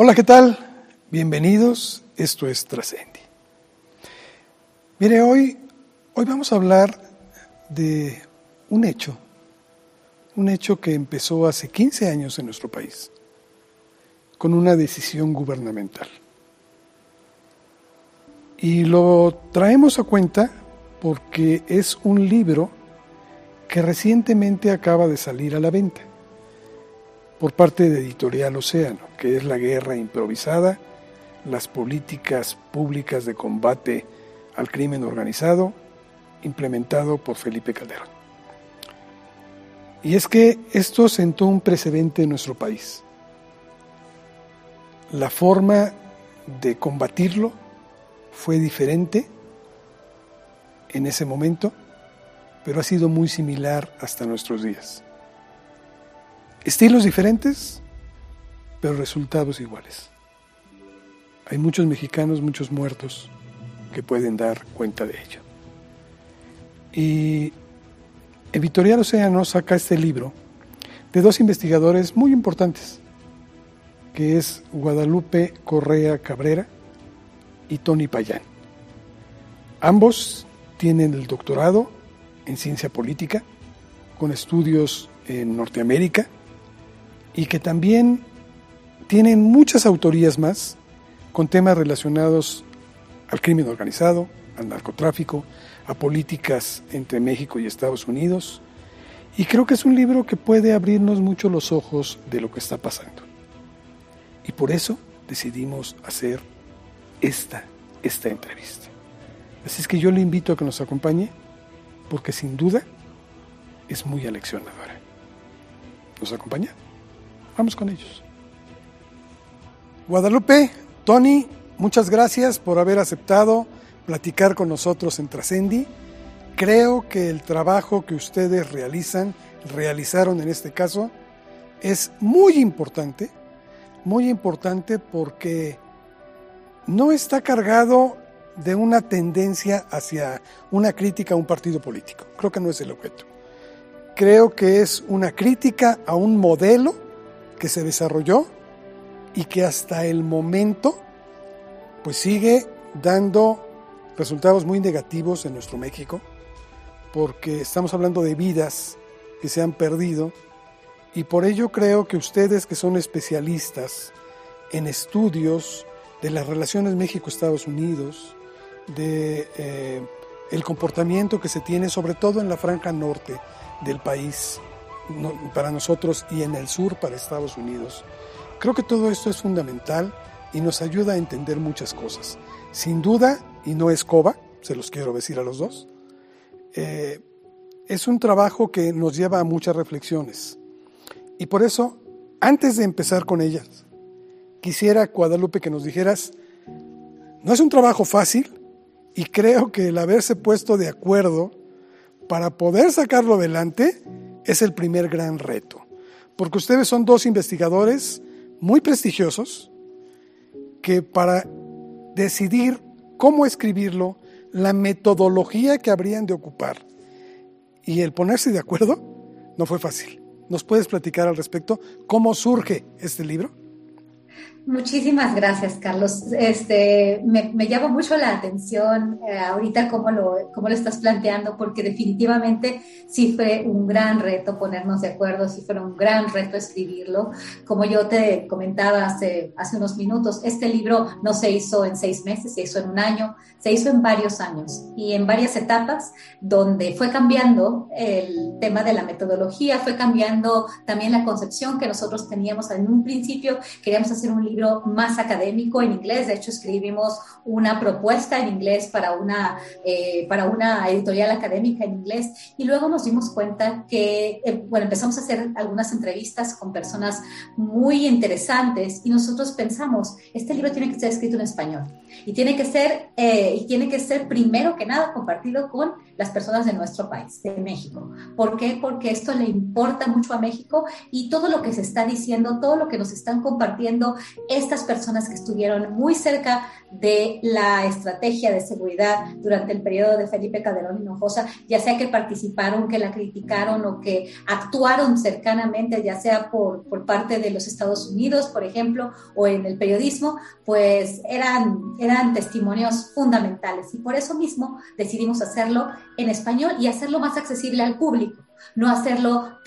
Hola, ¿qué tal? Bienvenidos, esto es Trascendi. Mire, hoy, hoy vamos a hablar de un hecho, un hecho que empezó hace 15 años en nuestro país, con una decisión gubernamental. Y lo traemos a cuenta porque es un libro que recientemente acaba de salir a la venta por parte de Editorial Océano, que es la guerra improvisada, las políticas públicas de combate al crimen organizado, implementado por Felipe Calderón. Y es que esto sentó un precedente en nuestro país. La forma de combatirlo fue diferente en ese momento, pero ha sido muy similar hasta nuestros días. Estilos diferentes, pero resultados iguales. Hay muchos mexicanos, muchos muertos que pueden dar cuenta de ello. Y Editorial Océano saca este libro de dos investigadores muy importantes, que es Guadalupe Correa Cabrera y Tony Payán. Ambos tienen el doctorado en ciencia política, con estudios en Norteamérica y que también tienen muchas autorías más con temas relacionados al crimen organizado, al narcotráfico, a políticas entre México y Estados Unidos. Y creo que es un libro que puede abrirnos mucho los ojos de lo que está pasando. Y por eso decidimos hacer esta, esta entrevista. Así es que yo le invito a que nos acompañe, porque sin duda es muy aleccionadora. ¿Nos acompaña? Vamos con ellos. Guadalupe, Tony, muchas gracias por haber aceptado platicar con nosotros en Trascendi. Creo que el trabajo que ustedes realizan, realizaron en este caso, es muy importante, muy importante porque no está cargado de una tendencia hacia una crítica a un partido político. Creo que no es el objeto. Creo que es una crítica a un modelo que se desarrolló y que hasta el momento pues sigue dando resultados muy negativos en nuestro México, porque estamos hablando de vidas que se han perdido. Y por ello creo que ustedes que son especialistas en estudios de las relaciones México-Estados Unidos, de eh, el comportamiento que se tiene sobre todo en la franja norte del país, para nosotros y en el sur para Estados Unidos. Creo que todo esto es fundamental y nos ayuda a entender muchas cosas. Sin duda, y no es coba, se los quiero decir a los dos, eh, es un trabajo que nos lleva a muchas reflexiones. Y por eso, antes de empezar con ellas, quisiera, Guadalupe, que nos dijeras, no es un trabajo fácil y creo que el haberse puesto de acuerdo para poder sacarlo adelante es el primer gran reto, porque ustedes son dos investigadores muy prestigiosos que para decidir cómo escribirlo, la metodología que habrían de ocupar y el ponerse de acuerdo no fue fácil. ¿Nos puedes platicar al respecto cómo surge este libro? Muchísimas gracias, Carlos. Este, me, llama mucho la atención eh, ahorita cómo lo, cómo lo estás planteando, porque definitivamente sí fue un gran reto ponernos de acuerdo, sí fue un gran reto escribirlo. Como yo te comentaba hace, hace unos minutos, este libro no se hizo en seis meses, se hizo en un año, se hizo en varios años y en varias etapas donde fue cambiando el tema de la metodología, fue cambiando también la concepción que nosotros teníamos en un principio. Queríamos hacer un libro más académico en inglés. De hecho, escribimos una propuesta en inglés para una, eh, para una editorial académica en inglés y luego nos dimos cuenta que, eh, bueno, empezamos a hacer algunas entrevistas con personas muy interesantes y nosotros pensamos, este libro tiene que ser escrito en español y tiene que ser, eh, y tiene que ser primero que nada compartido con las personas de nuestro país, de México. ¿Por qué? Porque esto le importa mucho a México y todo lo que se está diciendo, todo lo que nos están compartiendo estas personas que estuvieron muy cerca de la estrategia de seguridad durante el periodo de Felipe Calderón Hinojosa, ya sea que participaron, que la criticaron o que actuaron cercanamente, ya sea por, por parte de los Estados Unidos, por ejemplo, o en el periodismo, pues eran, eran testimonios fundamentales. Y por eso mismo decidimos hacerlo en español y hacerlo más accesible al público no hacerlo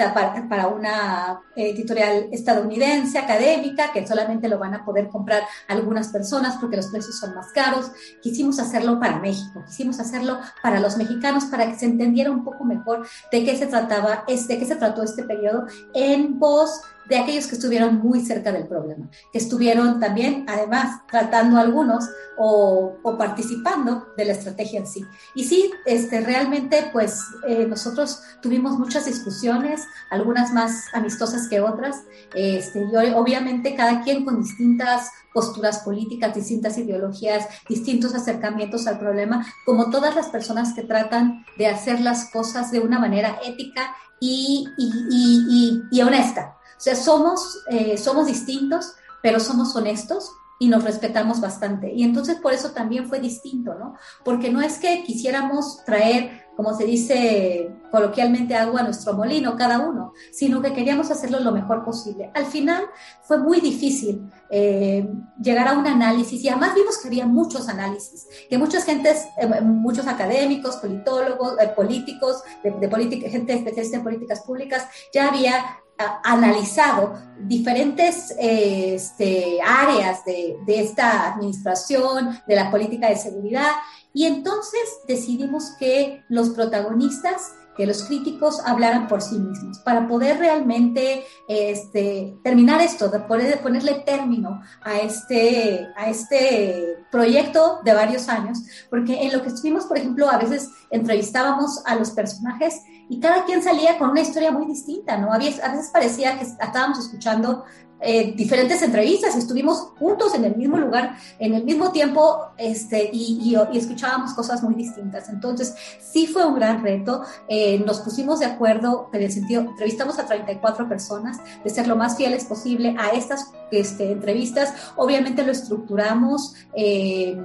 para una editorial estadounidense, académica, que solamente lo van a poder comprar algunas personas porque los precios son más caros. Quisimos hacerlo para México, quisimos hacerlo para los mexicanos, para que se entendiera un poco mejor de qué se trataba, de qué se trató este periodo en voz de aquellos que estuvieron muy cerca del problema, que estuvieron también, además, tratando algunos o, participando de la estrategia en sí. Y sí, este, realmente, pues eh, nosotros tuvimos muchas discusiones, algunas más amistosas que otras, este, y obviamente cada quien con distintas posturas políticas, distintas ideologías, distintos acercamientos al problema, como todas las personas que tratan de hacer las cosas de una manera ética y, y, y honesta. O sea, somos, eh, somos distintos, pero somos honestos y nos respetamos bastante. Y entonces por eso también fue distinto, ¿no? Porque no es que quisiéramos traer, como se dice coloquialmente, agua a nuestro molino, cada uno, sino que queríamos hacerlo lo mejor posible. Al final fue muy difícil eh, llegar a un análisis y además vimos que había muchos análisis, que muchas gentes, eh, muchos académicos, politólogos, políticos, de, de gente especialista en políticas públicas, ya había analizado diferentes este, áreas de, de, esta administración, de la política de seguridad, y entonces decidimos que los protagonistas, que los críticos hablaran por sí mismos, para poder realmente este, terminar esto, ponerle término a este, a este proyecto de varios años, porque en lo que estuvimos, por ejemplo, a veces entrevistábamos a los personajes y cada quien salía con una historia muy distinta, ¿no? Había, a veces parecía que estábamos escuchando eh, diferentes entrevistas, estuvimos juntos en el mismo lugar, en el mismo tiempo, este, y, y, escuchábamos cosas muy distintas. Entonces, sí fue un gran reto. Eh, nos pusimos de acuerdo en el sentido, entrevistamos a 34 personas, de ser lo más fieles posible a estas este, entrevistas. Obviamente lo estructuramos eh,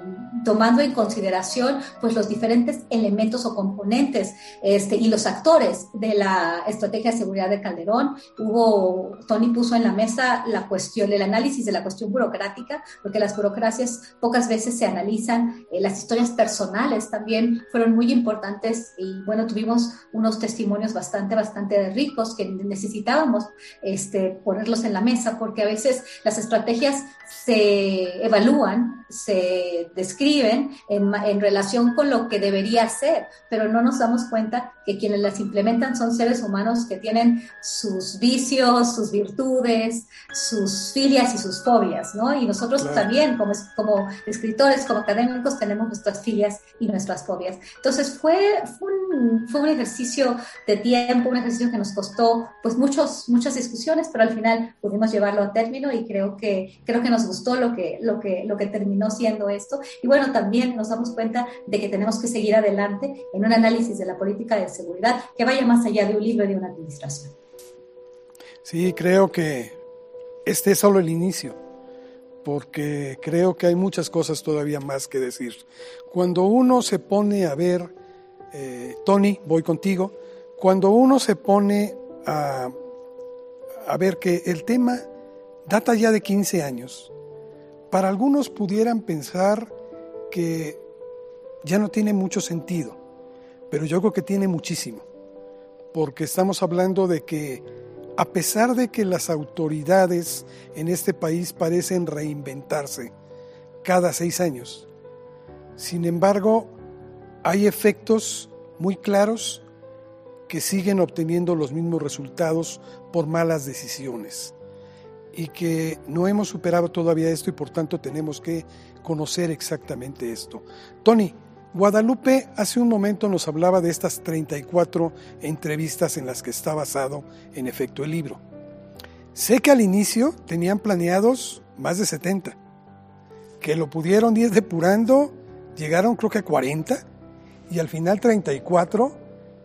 tomando en consideración pues, los diferentes elementos o componentes este, y los actores de la estrategia de seguridad de Calderón. Hubo, Tony puso en la mesa la cuestión, el análisis de la cuestión burocrática, porque las burocracias pocas veces se analizan, eh, las historias personales también fueron muy importantes y bueno, tuvimos unos testimonios bastante, bastante ricos que necesitábamos este, ponerlos en la mesa, porque a veces las estrategias se evalúan, se describen en, en relación con lo que debería ser, pero no nos damos cuenta que quienes las implementan son seres humanos que tienen sus vicios, sus virtudes, sus filias y sus fobias, ¿no? Y nosotros también, como, como escritores, como académicos, tenemos nuestras filias y nuestras fobias. Entonces fue, fue, un, fue un ejercicio de tiempo, un ejercicio que nos costó pues muchos, muchas discusiones, pero al final pudimos llevarlo a término y creo que, creo que nos gustó lo que, lo, que, lo que terminó siendo esto. Y bueno, también nos damos cuenta de que tenemos que seguir adelante en un análisis de la política de seguridad que vaya más allá de un libro y de una administración. Sí, creo que este es solo el inicio, porque creo que hay muchas cosas todavía más que decir. Cuando uno se pone a ver, eh, Tony, voy contigo, cuando uno se pone a, a ver que el tema data ya de 15 años, para algunos pudieran pensar que ya no tiene mucho sentido, pero yo creo que tiene muchísimo, porque estamos hablando de que a pesar de que las autoridades en este país parecen reinventarse cada seis años. Sin embargo, hay efectos muy claros que siguen obteniendo los mismos resultados por malas decisiones y que no hemos superado todavía esto y por tanto tenemos que conocer exactamente esto. Tony, Guadalupe hace un momento nos hablaba de estas 34 entrevistas en las que está basado en efecto el libro. Sé que al inicio tenían planeados más de 70, que lo pudieron ir depurando, llegaron creo que a 40 y al final 34,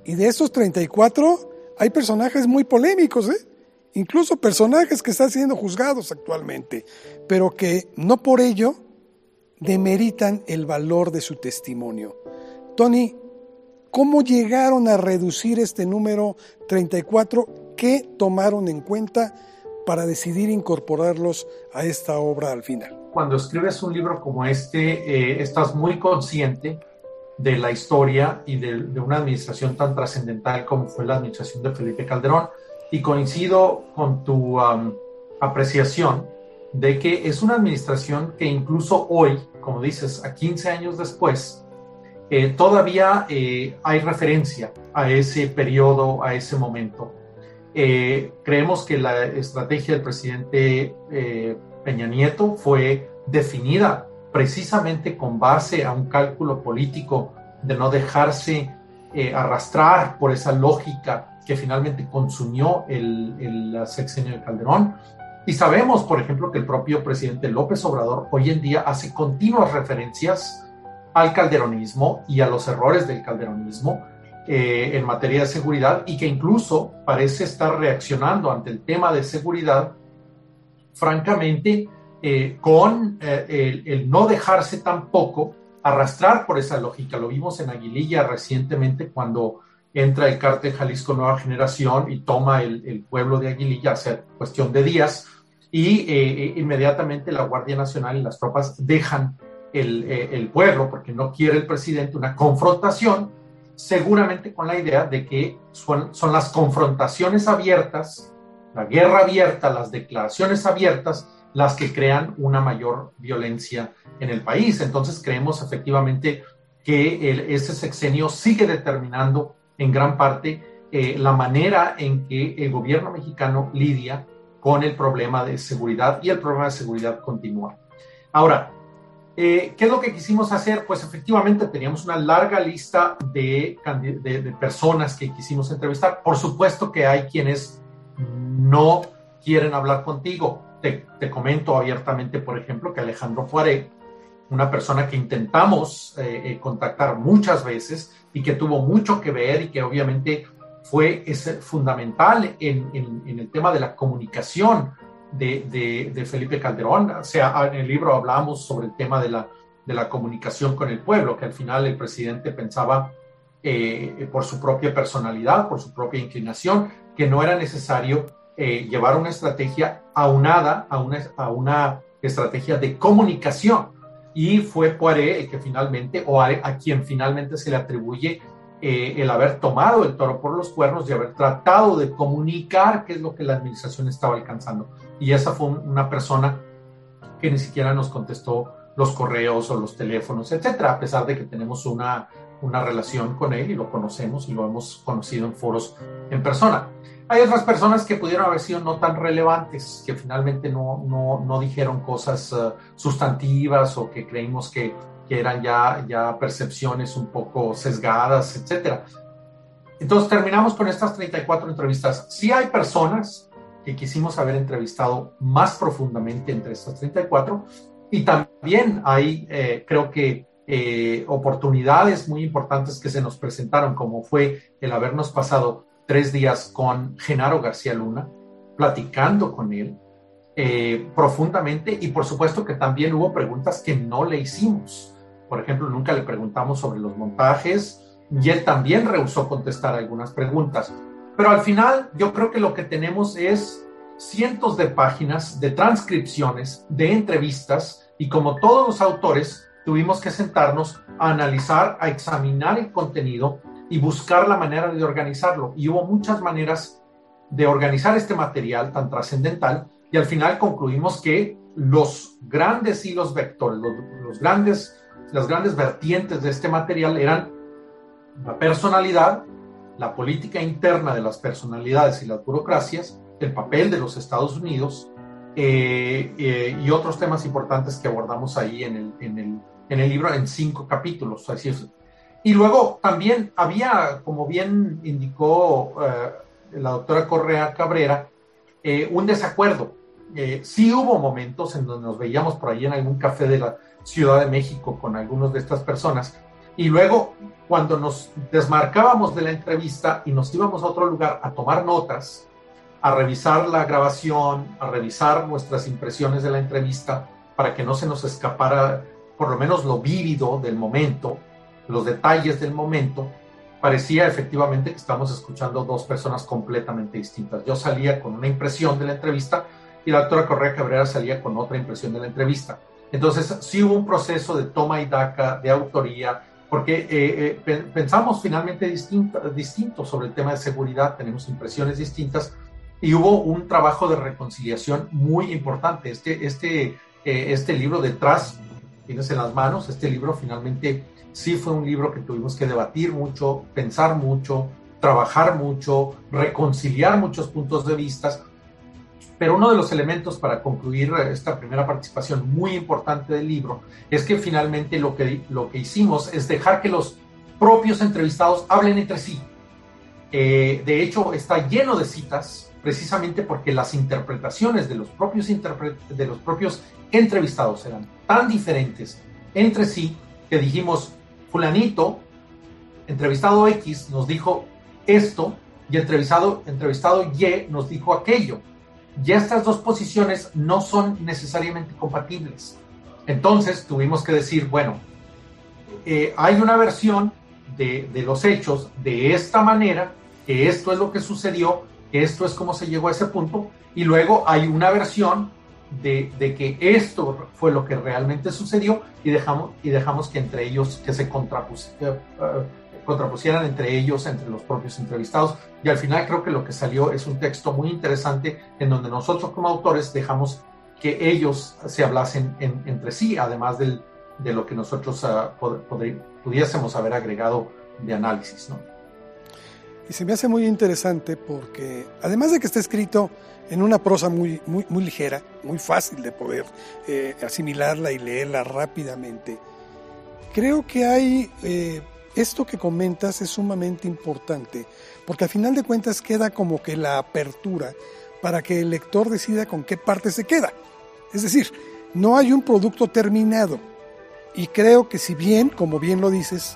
y de esos 34 hay personajes muy polémicos, ¿eh? Incluso personajes que están siendo juzgados actualmente, pero que no por ello demeritan el valor de su testimonio. Tony, ¿cómo llegaron a reducir este número 34? ¿Qué tomaron en cuenta para decidir incorporarlos a esta obra al final? Cuando escribes un libro como este, eh, estás muy consciente de la historia y de, una administración tan trascendental como fue la administración de Felipe Calderón. Y coincido con tu apreciación de que es una administración que incluso hoy, como dices, a 15 años después, eh, todavía eh, hay referencia a ese periodo, a ese momento. Eh, creemos que la estrategia del presidente Peña Nieto fue definida precisamente con base a un cálculo político de no dejarse arrastrar por esa lógica que finalmente consumió el, el sexenio de Calderón. Y sabemos, por ejemplo, que el propio presidente López Obrador hoy en día hace continuas referencias al calderonismo y a los errores del calderonismo eh, en materia de seguridad y que incluso parece estar reaccionando ante el tema de seguridad, francamente, eh, con eh, el, no dejarse tampoco arrastrar por esa lógica. Lo vimos en Aguililla recientemente cuando entra el cártel Jalisco Nueva Generación y toma el, pueblo de Aguililla hace cuestión de días y eh, inmediatamente la Guardia Nacional y las tropas dejan el, pueblo porque no quiere el presidente una confrontación, seguramente con la idea de que son, son las confrontaciones abiertas, la guerra abierta, las declaraciones abiertas, las que crean una mayor violencia en el país. Entonces creemos efectivamente que ese sexenio sigue determinando en gran parte eh, la manera en que el gobierno mexicano lidia con el problema de seguridad y el problema de seguridad continúa. Ahora, eh, ¿qué es lo que quisimos hacer? Pues efectivamente teníamos una larga lista de, personas que quisimos entrevistar. Por supuesto que hay quienes no quieren hablar contigo te, comento abiertamente, por ejemplo, que Alejandro Fuaré, una persona que intentamos eh, eh, contactar muchas veces y que tuvo mucho que ver y que obviamente fue es fundamental en, el tema de la comunicación de, Felipe Calderón. O sea, en el libro hablamos sobre el tema de la, de la comunicación con el pueblo, que al final el presidente pensaba eh, por su propia personalidad, por su propia inclinación, que no era necesario eh, llevar una estrategia aunada a una, a una estrategia de comunicación. Y fue Poiré que finalmente, o a, quien finalmente se le atribuye eh, el haber tomado el toro por los cuernos y haber tratado de comunicar qué es lo que la administración estaba alcanzando. Y esa fue una persona que ni siquiera nos contestó los correos o los teléfonos, etcétera, a pesar de que tenemos una, una relación con él y lo conocemos y lo hemos conocido en foros en persona. Hay otras personas que pudieron haber sido no tan relevantes, que finalmente no, no, no dijeron cosas eh, sustantivas o que creímos que, que, eran ya, ya percepciones un poco sesgadas, etc. Entonces terminamos con estas 34 entrevistas. Sí hay personas que quisimos haber entrevistado más profundamente entre estas 34 y también hay, eh, creo que, eh, oportunidades muy importantes que se nos presentaron, como fue el habernos pasado tres días con Genaro García Luna, platicando con él eh, profundamente y por supuesto que también hubo preguntas que no le hicimos. Por ejemplo, nunca le preguntamos sobre los montajes y él también rehusó contestar algunas preguntas. Pero al final yo creo que lo que tenemos es cientos de páginas de transcripciones, de entrevistas y como todos los autores tuvimos que sentarnos a analizar, a examinar el contenido y buscar la manera de organizarlo. Y hubo muchas maneras de organizar este material tan trascendental y al final concluimos que los grandes hilos vectores, los, grandes, las grandes vertientes de este material eran la personalidad, la política interna de las personalidades y las burocracias, el papel de los Estados Unidos eh, eh, y otros temas importantes que abordamos ahí en el, en el, en el libro en cinco capítulos. Así es, y luego también había, como bien indicó eh, la doctora Correa Cabrera, eh, un desacuerdo. Eh, sí hubo momentos en donde nos veíamos por ahí en algún café de la Ciudad de México con algunos de estas personas. Y luego, cuando nos desmarcábamos de la entrevista y nos íbamos a otro lugar a tomar notas, a revisar la grabación, a revisar nuestras impresiones de la entrevista para que no se nos escapara por lo menos lo vívido del momento, los detalles del momento, parecía efectivamente que estamos escuchando dos personas completamente distintas. Yo salía con una impresión de la entrevista y la doctora Correa Cabrera salía con otra impresión de la entrevista. Entonces, sí hubo un proceso de toma y daca, de autoría, porque eh, eh, pensamos finalmente distinto, distinto sobre el tema de seguridad, tenemos impresiones distintas y hubo un trabajo de reconciliación muy importante. Este, este, eh, este libro detrás, tienes en las manos, este libro finalmente sí fue un libro que tuvimos que debatir mucho, pensar mucho, trabajar mucho, reconciliar muchos puntos de vista. Pero uno de los elementos para concluir esta primera participación muy importante del libro es que finalmente lo que, lo que hicimos es dejar que los propios entrevistados hablen entre sí. Eh, de hecho, está lleno de citas precisamente porque las interpretaciones de los propios, de los propios entrevistados eran tan diferentes entre sí que dijimos, fulanito, entrevistado X nos dijo esto y entrevistado, entrevistado Y nos dijo aquello. Ya estas dos posiciones no son necesariamente compatibles. Entonces tuvimos que decir, bueno, eh, hay una versión de, de los hechos de esta manera, que esto es lo que sucedió, esto es como se llegó a ese punto, y luego hay una versión de, que esto fue lo que realmente sucedió y dejamos, y dejamos que entre ellos, que se contrapusieran, eh, contrapusieran entre ellos, entre los propios entrevistados. Y al final creo que lo que salió es un texto muy interesante en donde nosotros como autores dejamos que ellos se hablasen entre sí, además del, de lo que nosotros uh, pudiésemos haber agregado de análisis. ¿no? Y se me hace muy interesante porque, además de que está escrito en una prosa muy, muy, muy ligera, muy fácil de poder eh, asimilarla y leerla rápidamente. Creo que hay, eh, esto que comentas es sumamente importante, porque al final de cuentas queda como que la apertura para que el lector decida con qué parte se queda. Es decir, no hay un producto terminado. Y creo que si bien, como bien lo dices,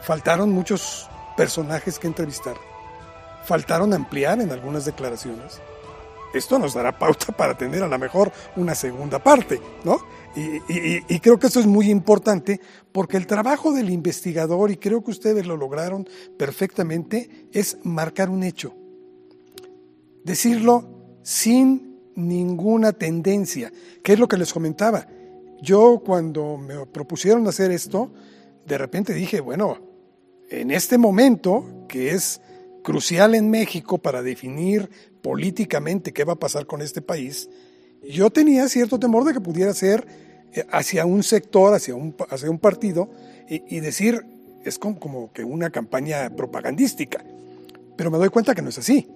faltaron muchos personajes que entrevistar, faltaron ampliar en algunas declaraciones, esto nos dará pauta para tener a lo mejor una segunda parte, ¿no? Y, creo que esto es muy importante porque el trabajo del investigador, y creo que ustedes lo lograron perfectamente, es marcar un hecho. Decirlo sin ninguna tendencia, que es lo que les comentaba. Yo cuando me propusieron hacer esto, de repente dije, bueno, en este momento, que es crucial en México para definir políticamente qué va a pasar con este país, yo tenía cierto temor de que pudiera ser eh, hacia un sector, hacia un, hacia un partido, y, decir, es como, como, que una campaña propagandística. Pero me doy cuenta que no es así.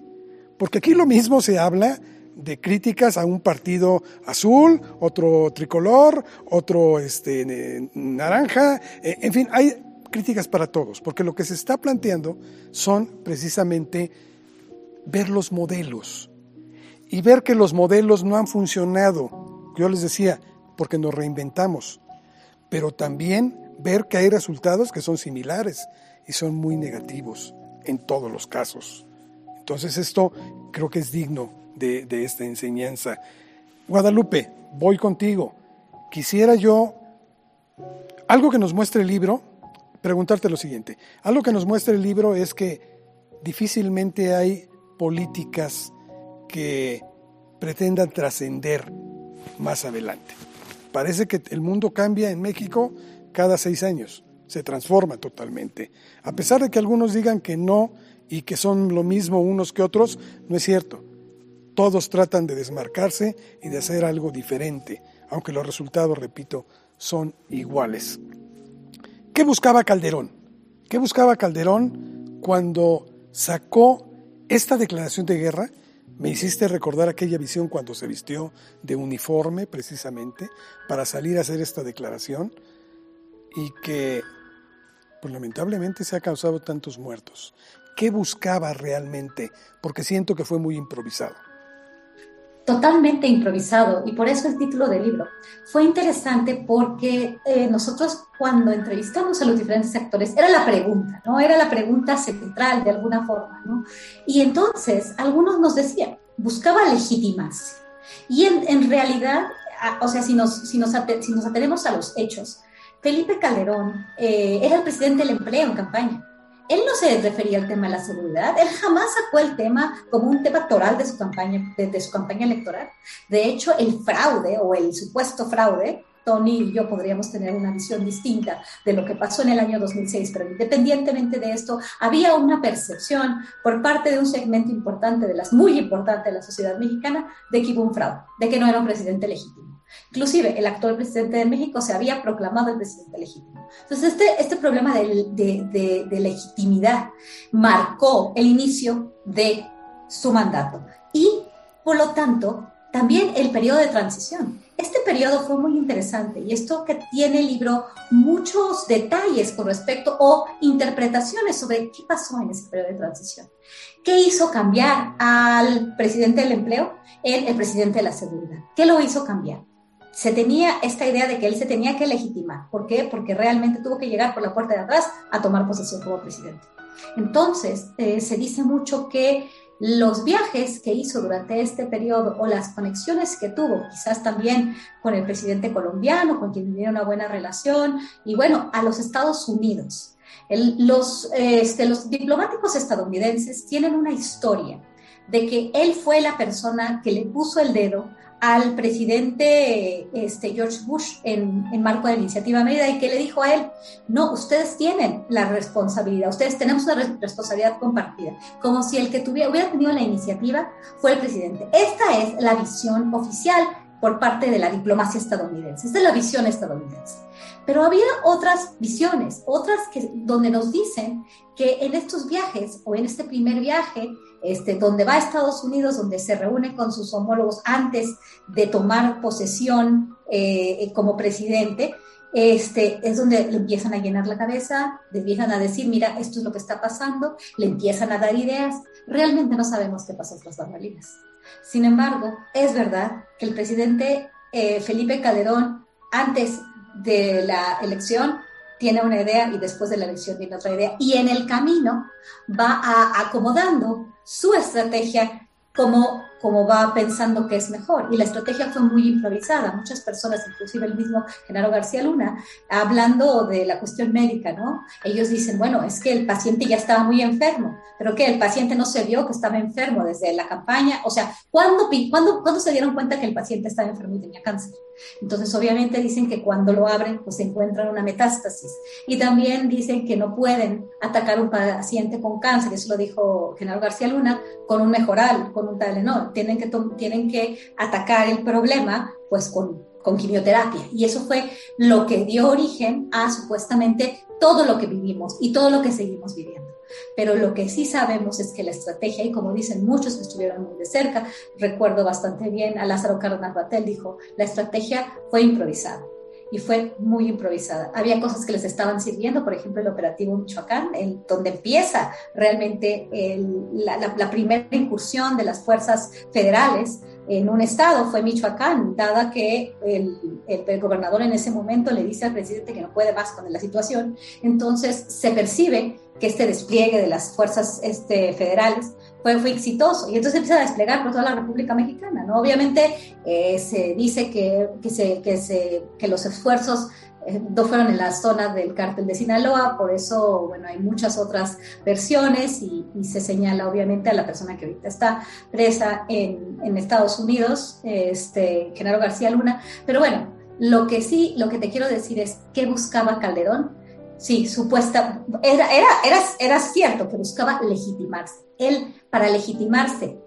Porque aquí lo mismo se habla de críticas a un partido azul, otro tricolor, otro este, naranja, eh, en fin, hay críticas para todos, porque lo que se está planteando son precisamente ver los modelos y ver que los modelos no han funcionado. Yo les decía, porque nos reinventamos, pero también ver que hay resultados que son similares y son muy negativos en todos los casos. Entonces esto creo que es digno de, de esta enseñanza. Guadalupe, voy contigo. Quisiera yo algo que nos muestre el libro, preguntarte lo siguiente. Algo que nos muestra el libro es que difícilmente hay políticas que pretendan trascender más adelante. Parece que el mundo cambia en México cada seis años, se transforma totalmente. A pesar de que algunos digan que no y que son lo mismo unos que otros, no es cierto. Todos tratan de desmarcarse y de hacer algo diferente, aunque los resultados, repito, son iguales. ¿Qué buscaba Calderón? ¿Qué buscaba Calderón cuando sacó esta declaración de guerra me hiciste recordar aquella visión cuando se vistió de uniforme precisamente para salir a hacer esta declaración y que pues lamentablemente se ha causado tantos muertos. ¿Qué buscaba realmente? Porque siento que fue muy improvisado totalmente improvisado y por eso el título del libro. Fue interesante porque eh, nosotros cuando entrevistamos a los diferentes actores era la pregunta, ¿no? Era la pregunta central de alguna forma, ¿no? Y entonces algunos nos decían, buscaba legitimarse. Y en, realidad, o sea, si nos, si, nos si nos atenemos a los hechos, Felipe Calderón eh, era el presidente del empleo en campaña. Él no se refería al tema de la seguridad, él jamás sacó el tema como un tema toral de su campaña, de su campaña electoral. De hecho, el fraude o el supuesto fraude Tony y yo podríamos tener una visión distinta de lo que pasó en el año 2006, pero independientemente de esto, había una percepción por parte de un segmento importante, de las muy importante de la sociedad mexicana, de que hubo un fraude, de que no era un presidente legítimo. Inclusive el actual presidente de México se había proclamado el presidente legítimo. Entonces este, este problema de, de, legitimidad marcó el inicio de su mandato y, por lo tanto, también el periodo de transición. Este periodo fue muy interesante y esto que tiene el libro muchos detalles con respecto o interpretaciones sobre qué pasó en ese periodo de transición. ¿Qué hizo cambiar al presidente del empleo? El presidente de la seguridad. ¿Qué lo hizo cambiar? Se tenía esta idea de que él se tenía que legitimar. ¿Por qué? Porque realmente tuvo que llegar por la puerta de atrás a tomar posesión como presidente. Entonces, eh, se dice mucho que los viajes que hizo durante este periodo o las conexiones que tuvo, quizás también con el presidente colombiano, con quien tenía una buena relación, y bueno, a los Estados Unidos. los, este, los diplomáticos estadounidenses tienen una historia de que él fue la persona que le puso el dedo al presidente este, George Bush en, en, marco de la iniciativa Mérida y que le dijo a él, no, ustedes tienen la responsabilidad, ustedes tenemos una responsabilidad compartida, como si el que tuviera, hubiera tenido la iniciativa fue el presidente. Esta es la visión oficial por parte de la diplomacia estadounidense, esta es la visión estadounidense. Pero había otras visiones, otras que, donde nos dicen que en estos viajes o en este primer viaje, este, donde va a Estados Unidos, donde se reúne con sus homólogos antes de tomar posesión eh, como presidente, este, es donde le empiezan a llenar la cabeza, le empiezan a decir, mira, esto es lo que está pasando, le empiezan a dar ideas. Realmente no sabemos qué pasó con las bambalinas. Sin embargo, es verdad que el presidente eh, Felipe Calderón, antes de la elección tiene una idea y después de la elección tiene otra idea. Y en el camino va acomodando su estrategia como, como va pensando que es mejor. Y la estrategia fue muy improvisada. Muchas personas, inclusive el mismo Genaro García Luna, hablando de la cuestión médica, ¿no? Ellos dicen, bueno, es que el paciente ya estaba muy enfermo, pero que el paciente no se vio que estaba enfermo desde la campaña. O sea, ¿cuándo, cuándo, ¿cuándo se dieron cuenta que el paciente estaba enfermo y tenía cáncer? Entonces, obviamente dicen que cuando lo abren, pues encuentran una metástasis. Y también dicen que no pueden atacar un paciente con cáncer, eso lo dijo Genaro García Luna, con un mejoral, con un Tylenol. Tienen que, tienen que atacar el problema, pues con, con quimioterapia. Y eso fue lo que dio origen a supuestamente todo lo que vivimos y todo lo que seguimos viviendo. Pero lo que sí sabemos es que la estrategia, y como dicen muchos que estuvieron muy de cerca, recuerdo bastante bien a Lázaro Cárdenas Batel, dijo, la estrategia fue improvisada y fue muy improvisada. Había cosas que les estaban sirviendo, por ejemplo, el operativo Michoacán, el, donde empieza realmente la, primera incursión de las fuerzas federales en un estado, fue Michoacán, dada que el, el, gobernador en ese momento le dice al presidente que no puede más con la situación, entonces se percibe que este despliegue de las fuerzas este, federales fue, fue exitoso. Y entonces empieza a desplegar por toda la República Mexicana. ¿no? Obviamente eh, se dice que, que, se, que, se, que los esfuerzos no fueron en la zona del cártel de Sinaloa, por eso, bueno, hay muchas otras versiones y, se señala obviamente a la persona que ahorita está presa en, en Estados Unidos, este, Genaro García Luna. Pero bueno, lo que sí, lo que te quiero decir es, ¿qué buscaba Calderón? Sí, supuesta, era, era, era, era cierto que buscaba legitimarse. Él, para legitimarse,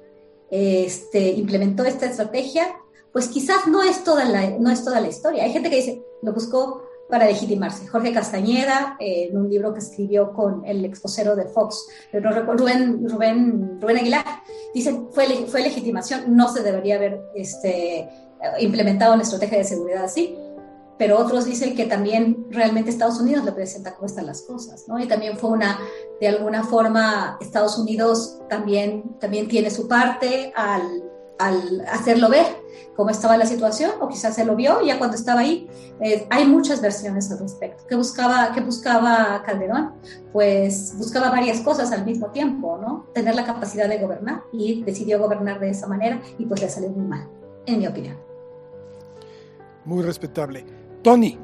este, implementó esta estrategia, pues quizás no es, toda la, no es toda la historia. Hay gente que dice, lo buscó para legitimarse. Jorge Castañeda, en un libro que escribió con el exposero de Fox, Rubén, Rubén, Rubén Aguilar, dice, fue, fue legitimación, no se debería haber este, implementado una estrategia de seguridad así pero otros dicen que también realmente Estados Unidos le presenta cómo están las cosas, ¿no? Y también fue una, de alguna forma, Estados Unidos también, también tiene su parte al, al hacerlo ver cómo estaba la situación, o quizás se lo vio ya cuando estaba ahí. Eh, hay muchas versiones al respecto. ¿Qué buscaba, ¿Qué buscaba Calderón? Pues buscaba varias cosas al mismo tiempo, ¿no? Tener la capacidad de gobernar y decidió gobernar de esa manera y pues le salió muy mal, en mi opinión. Muy respetable. Tony,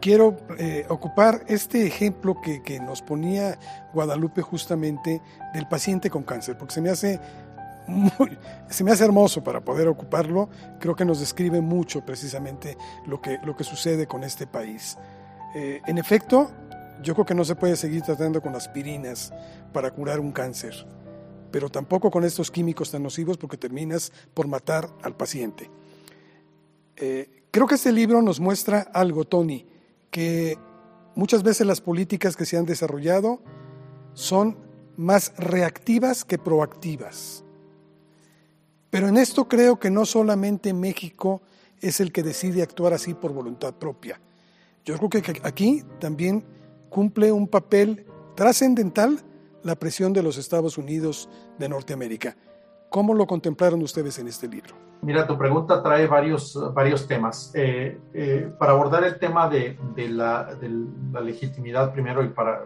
quiero eh, ocupar este ejemplo que, que, nos ponía Guadalupe justamente del paciente con cáncer, porque se me hace se me hace hermoso para poder ocuparlo. Creo que nos describe mucho precisamente lo que, lo que sucede con este país. Eh, en efecto, yo creo que no se puede seguir tratando con aspirinas para curar un cáncer, pero tampoco con estos químicos tan nocivos porque terminas por matar al paciente. Eh, creo que este libro nos muestra algo, Tony, que muchas veces las políticas que se han desarrollado son más reactivas que proactivas. Pero en esto creo que no solamente México es el que decide actuar así por voluntad propia. Yo creo que aquí también cumple un papel trascendental la presión de los Estados Unidos de Norteamérica. ¿Cómo lo contemplaron ustedes en este libro? Mira, tu pregunta trae varios, varios temas. Eh, eh, para abordar el tema de, la, de, la, legitimidad primero y para,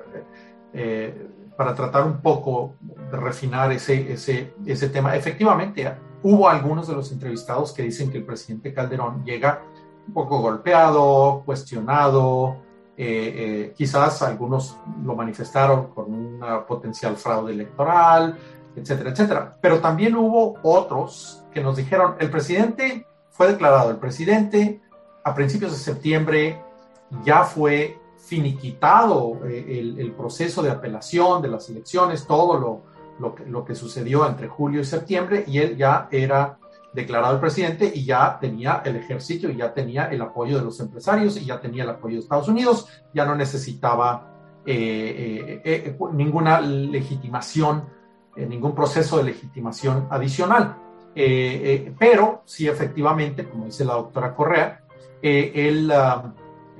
eh, para tratar un poco de refinar ese, ese, ese tema, efectivamente, Hubo algunos de los entrevistados que dicen que el presidente Calderón llega un poco golpeado, cuestionado, eh, eh, quizás algunos lo manifestaron con una potencial fraude electoral, etcétera, etcétera. Pero también hubo otros que nos dijeron, el presidente fue declarado, el presidente a principios de septiembre ya fue finiquitado eh, el, el, proceso de apelación de las elecciones, todo lo, lo que, sucedió entre julio y septiembre y él ya era declarado presidente y ya tenía el ejército y ya tenía el apoyo de los empresarios y ya tenía el apoyo de Estados Unidos, ya no necesitaba eh, eh, eh, ninguna legitimación, ningún proceso de legitimación adicional. pero sí, efectivamente, como dice la doctora Correa, él ah,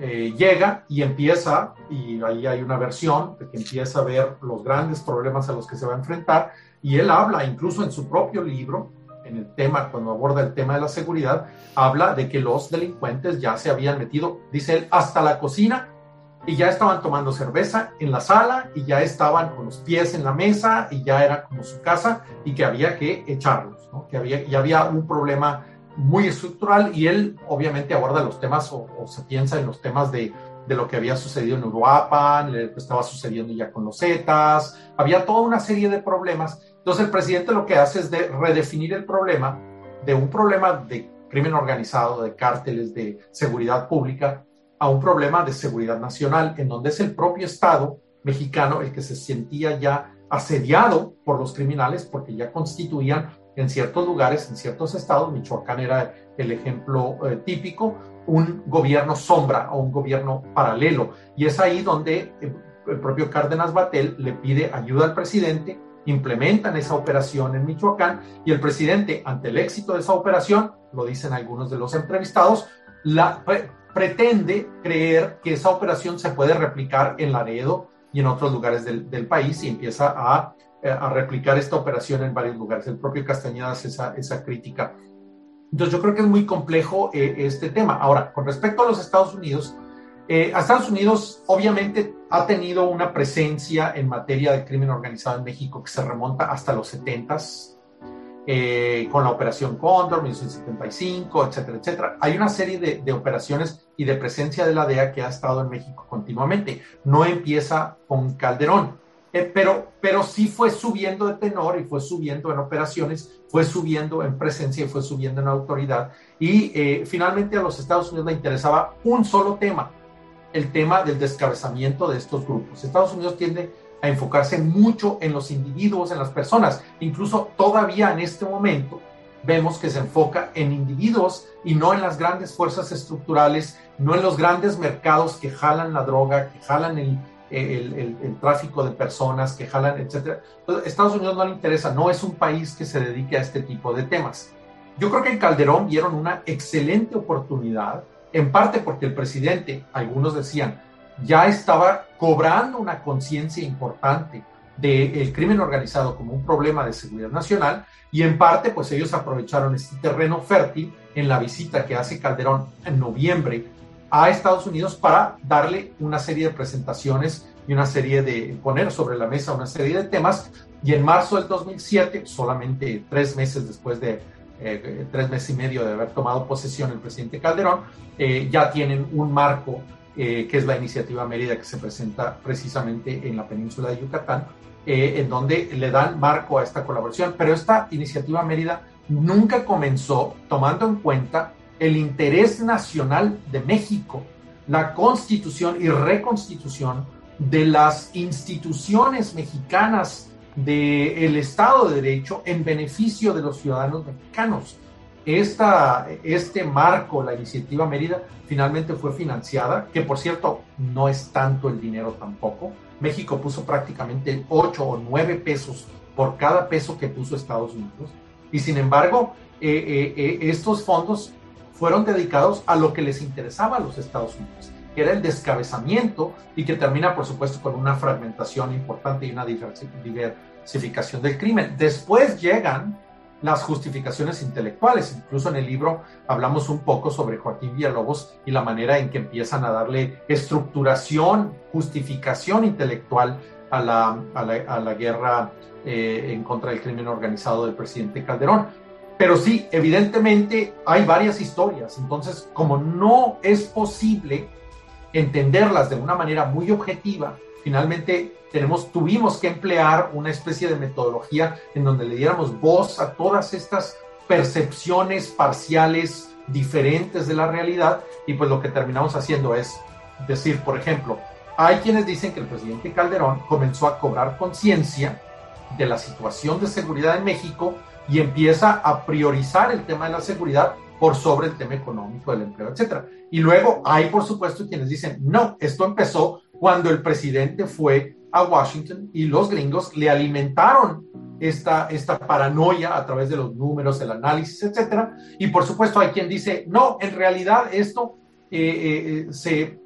eh, llega y empieza, y ahí hay una versión de que empieza a ver los grandes problemas a los que se va a enfrentar, y él habla incluso en su propio libro, en el tema, cuando aborda el tema de la seguridad, habla de que los delincuentes ya se habían metido, dice él, hasta la cocina y ya estaban tomando cerveza en la sala y ya estaban con los pies en la mesa y ya era como su casa y que había que echarlos, que había, y había un problema muy estructural y él obviamente aborda los temas o, se piensa en los temas de, de, lo que había sucedido en Uruapan, lo que estaba sucediendo ya con los Zetas, había toda una serie de problemas. Entonces el presidente lo que hace es de redefinir el problema de un problema de crimen organizado, de cárteles, de seguridad pública, a un problema de seguridad nacional, en donde es el propio Estado mexicano el que se sentía ya asediado por los criminales porque ya constituían en ciertos lugares, en ciertos estados, Michoacán era el ejemplo eh, típico, un gobierno sombra o un gobierno paralelo. Y es ahí donde el, propio Cárdenas Batel le pide ayuda al presidente, implementan esa operación en Michoacán y el presidente, ante el éxito de esa operación, lo dicen algunos de los entrevistados, la, pretende creer que esa operación se puede replicar en Laredo y en otros lugares del, del país y empieza a eh, a replicar esta operación en varios lugares. El propio Castañeda hace esa, esa crítica. Entonces yo creo que es muy complejo eh, este tema. Ahora, con respecto a los Estados Unidos, eh, Estados Unidos obviamente ha tenido una presencia en materia de crimen organizado en México que se remonta hasta los 70s, con la Operación Cóndor, 1975, etcétera, etcétera. Hay una serie de, de, operaciones y de presencia de la DEA que ha estado en México continuamente. No empieza con Calderón. Eh, pero, pero sí fue subiendo de tenor y fue subiendo en operaciones, fue subiendo en presencia y fue subiendo en autoridad. Y eh, finalmente a los Estados Unidos le interesaba un solo tema, el tema del descabezamiento de estos grupos. Estados Unidos tiende a enfocarse mucho en los individuos, en las personas. Incluso todavía en este momento vemos que se enfoca en individuos y no en las grandes fuerzas estructurales, no en los grandes mercados que jalan la droga, que jalan el, el, tráfico de personas que jalan, etcétera. Estados Unidos no le interesa, no es un país que se dedique a este tipo de temas. Yo creo que en Calderón vieron una excelente oportunidad, en parte porque el presidente, algunos decían, ya estaba cobrando una conciencia importante del crimen organizado como un problema de seguridad nacional y en parte pues ellos aprovecharon este terreno fértil en la visita que hace Calderón en noviembre a Estados Unidos para darle una serie de presentaciones y una serie de poner sobre la mesa una serie de temas y en marzo del 2007, solamente tres meses después de eh, tres meses y medio de haber tomado posesión el presidente Calderón, eh, ya tienen un marco eh, que es la iniciativa Mérida que se presenta precisamente en la península de Yucatán, en donde le dan marco a esta colaboración. Pero esta iniciativa Mérida nunca comenzó tomando en cuenta el interés nacional de México, la constitución y reconstitución de las instituciones mexicanas del Estado de Derecho en beneficio de los ciudadanos mexicanos. Esta, este marco, la iniciativa Mérida, finalmente fue financiada, que por cierto no es tanto el dinero tampoco. México puso prácticamente 8 o 9 pesos por cada peso que puso Estados Unidos. Y sin embargo, eh, eh, eh, estos fondos fueron dedicados a lo que les interesaba a los Estados Unidos, que era el descabezamiento y que termina, por supuesto, con una fragmentación importante y una diversificación del crimen. Después llegan las justificaciones intelectuales. Incluso en el libro hablamos un poco sobre Joaquín Villalobos y la manera en que empiezan a darle estructuración, justificación intelectual a la, a la, guerra eh, en contra del crimen organizado del presidente Calderón. Pero sí, evidentemente hay varias historias, entonces como no es posible entenderlas de una manera muy objetiva, finalmente tenemos, tuvimos que emplear una especie de metodología en donde le diéramos voz a todas estas percepciones parciales diferentes de la realidad y pues lo que terminamos haciendo es decir, por ejemplo, hay quienes dicen que el presidente Calderón comenzó a cobrar conciencia de la situación de seguridad en México y empieza a priorizar el tema de la seguridad por sobre el tema económico, del empleo, etcétera. Y luego hay, por supuesto, quienes dicen, no, esto empezó cuando el presidente fue a Washington y los gringos le alimentaron esta, esta paranoia a través de los números, el análisis, etcétera. Y por supuesto hay quien dice, no, en realidad esto eh, eh, eh, se,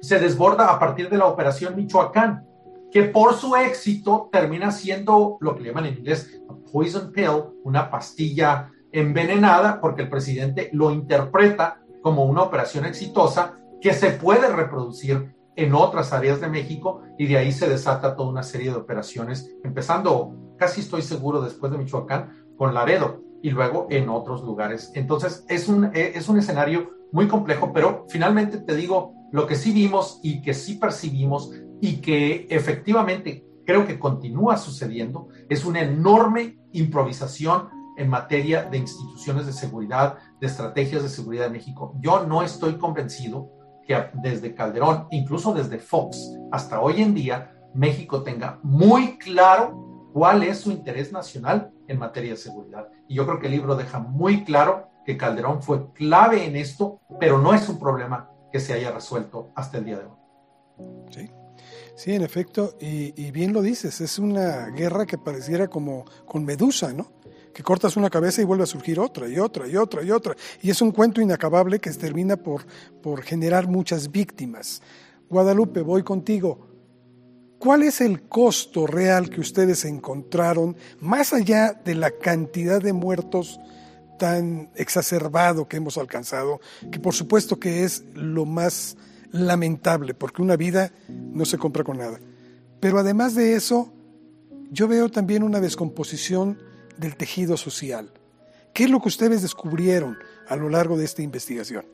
se desborda a partir de la operación Michoacán, que por su éxito termina siendo lo que llaman en inglés poison pill, una pastilla envenenada, porque el presidente lo interpreta como una operación exitosa que se puede reproducir en otras áreas de México y de ahí se desata toda una serie de operaciones, empezando, casi estoy seguro, después de Michoacán, con Laredo y luego en otros lugares. Entonces es un, eh, es un escenario muy complejo, pero finalmente te digo, lo que sí vimos y que sí percibimos y que efectivamente creo que continúa sucediendo es una enorme improvisación en materia de instituciones de seguridad, de estrategias de seguridad de México. Yo no estoy convencido que desde Calderón, incluso desde Fox, hasta hoy en día, México tenga muy claro cuál es su interés nacional en materia de seguridad. Y yo creo que el libro deja muy claro que Calderón fue clave en esto, pero no es un problema que se haya resuelto hasta el día de hoy. Sí. Sí, en efecto, y, bien lo dices, es una guerra que pareciera como con Medusa, ¿no? Que cortas una cabeza y vuelve a surgir otra y otra y otra y otra. Y es un cuento inacabable que termina por, por generar muchas víctimas. Guadalupe, voy contigo. ¿Cuál es el costo real que ustedes encontraron, más allá de la cantidad de muertos tan exacerbado que hemos alcanzado, que por supuesto que es lo más lamentable, porque una vida no se compra con nada. Pero además de eso, yo veo también una descomposición del tejido social. ¿Qué es lo que ustedes descubrieron a lo largo de esta investigación?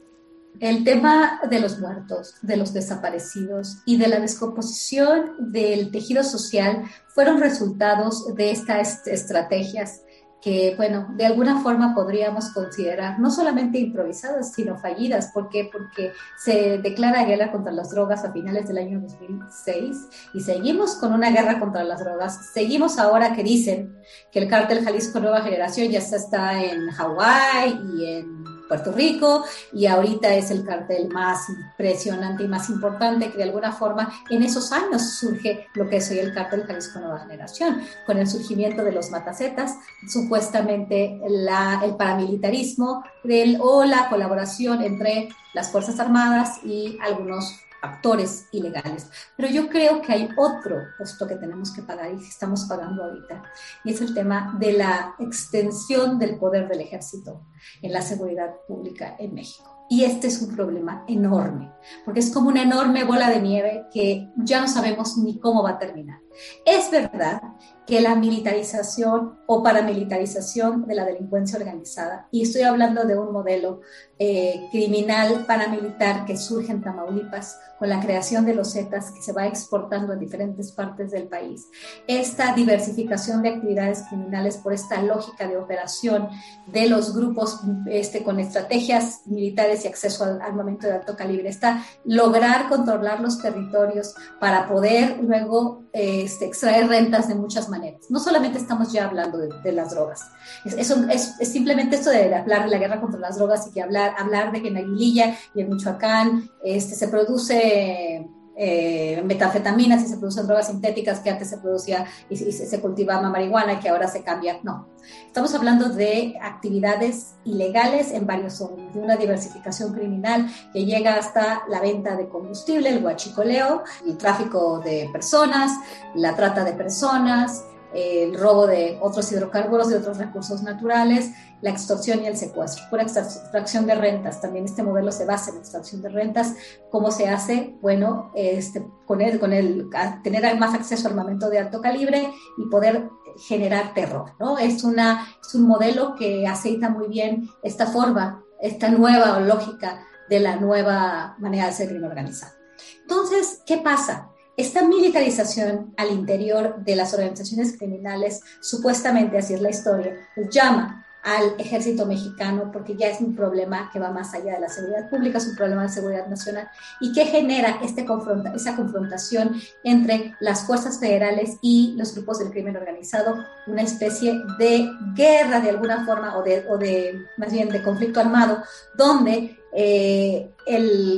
El tema de los muertos, de los desaparecidos y de la descomposición del tejido social fueron resultados de estas estrategias que, bueno, de alguna forma podríamos considerar no solamente improvisadas, sino fallidas. ¿Por qué? Porque se declara guerra contra las drogas a finales del año 2006 y seguimos con una guerra contra las drogas. Seguimos ahora que dicen que el cártel Jalisco Nueva Generación ya está en Hawái y en Puerto Rico y ahorita es el cartel más impresionante y más importante que de alguna forma en esos años surge lo que es hoy el cartel Jalisco Nueva Generación, con el surgimiento de los matacetas, supuestamente la, el paramilitarismo del, o la colaboración entre las Fuerzas Armadas y algunos actores ilegales. Pero yo creo que hay otro costo que tenemos que pagar y que estamos pagando ahorita, y es el tema de la extensión del poder del ejército en la seguridad pública en México. Y este es un problema enorme, porque es como una enorme bola de nieve que ya no sabemos ni cómo va a terminar. Es verdad que la militarización o paramilitarización de la delincuencia organizada, y estoy hablando de un modelo eh, criminal paramilitar que surge en Tamaulipas con la creación de los Zetas que se va exportando en diferentes partes del país. Esta diversificación de actividades criminales por esta lógica de operación de los grupos este, con estrategias militares y acceso al armamento de alto calibre, está lograr controlar los territorios para poder luego este, extraer rentas de muchas maneras. No solamente estamos ya hablando de, las drogas, es, es, simplemente esto de hablar de la guerra contra las drogas y que hablar, hablar de que en Aguililla y en Michoacán este, se produce eh, metanfetaminas y se producen drogas sintéticas que antes se producía y, se, cultivaba marihuana y que ahora se cambia. No, estamos hablando de actividades ilegales en varios órdenes, de una diversificación criminal que llega hasta la venta de combustible, el huachicoleo, el tráfico de personas, la trata de personas, el robo de otros hidrocarburos, de otros recursos naturales, la extorsión y el secuestro, por extracción de rentas. También este modelo se basa en extracción de rentas. ¿Cómo se hace? Bueno, este, con, el, tener más acceso al armamento de alto calibre y poder generar terror. ¿no? Es, una, es un modelo que aceita muy bien esta forma, esta nueva lógica de la nueva manera de ser crimen organizado. Entonces, ¿qué pasa? Esta militarización al interior de las organizaciones criminales, supuestamente así es la historia, llama al ejército mexicano porque ya es un problema que va más allá de la seguridad pública, es un problema de seguridad nacional y que genera este confronta, esa confrontación entre las fuerzas federales y los grupos del crimen organizado, una especie de guerra de alguna forma o de, o de más bien de conflicto armado, donde eh,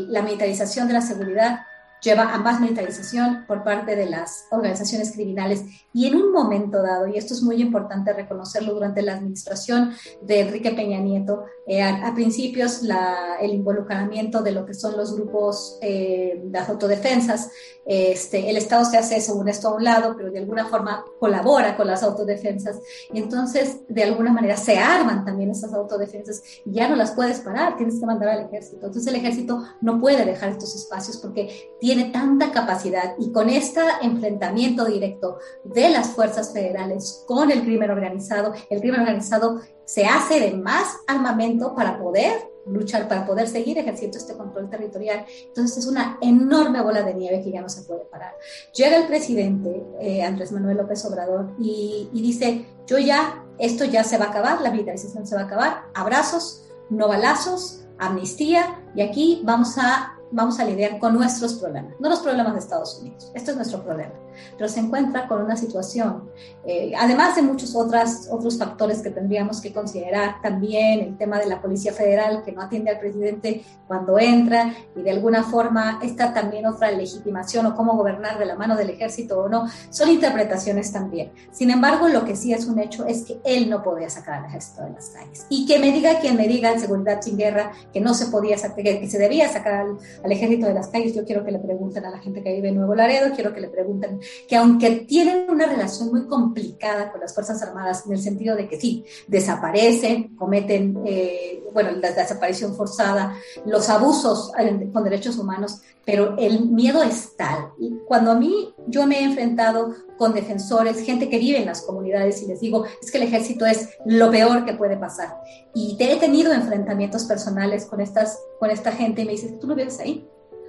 la militarización de la seguridad lleva a más militarización por parte de las organizaciones criminales y en un momento dado, y esto es muy importante reconocerlo durante la administración de Enrique Peña Nieto, eh, a, principios la, el involucramiento de lo que son los grupos eh, de autodefensas, este, el Estado se hace según esto a un lado, pero de alguna forma colabora con las autodefensas y entonces de alguna manera se arman también esas autodefensas y ya no las puedes parar, tienes que mandar al ejército. Entonces el ejército no puede dejar estos espacios porque tiene tanta capacidad y con este enfrentamiento directo de las fuerzas federales con el crimen organizado, el crimen organizado se hace de más armamento para poder luchar, para poder seguir ejerciendo este control territorial. Entonces es una enorme bola de nieve que ya no se puede parar. Llega el presidente eh, Andrés Manuel López Obrador y, y dice, yo ya, esto ya se va a acabar, la militarización se va a acabar, abrazos, no balazos, amnistía, y aquí vamos a vamos a lidiar con nuestros problemas, no los problemas de Estados Unidos. Esto es nuestro problema. Pero se encuentra con una situación, eh, además de muchos otras, otros factores que tendríamos que considerar, también el tema de la Policía Federal que no atiende al presidente cuando entra y de alguna forma está también otra legitimación o cómo gobernar de la mano del ejército o no, son interpretaciones también. Sin embargo, lo que sí es un hecho es que él no podía sacar al ejército de las calles. Y que me diga quien me diga en seguridad sin guerra que no se podía sacar, que se debía sacar al, al ejército de las calles, yo quiero que le pregunten a la gente que vive en Nuevo Laredo, quiero que le pregunten que aunque tienen una relación muy complicada con las Fuerzas Armadas, en el sentido de que sí, desaparecen, cometen, eh, bueno, la desaparición forzada, los abusos eh, con derechos humanos, pero el miedo es tal. Y cuando a mí yo me he enfrentado con defensores, gente que vive en las comunidades y les digo, es que el ejército es lo peor que puede pasar. Y te he tenido enfrentamientos personales con, estas, con esta gente y me dices, tú no vives ahí.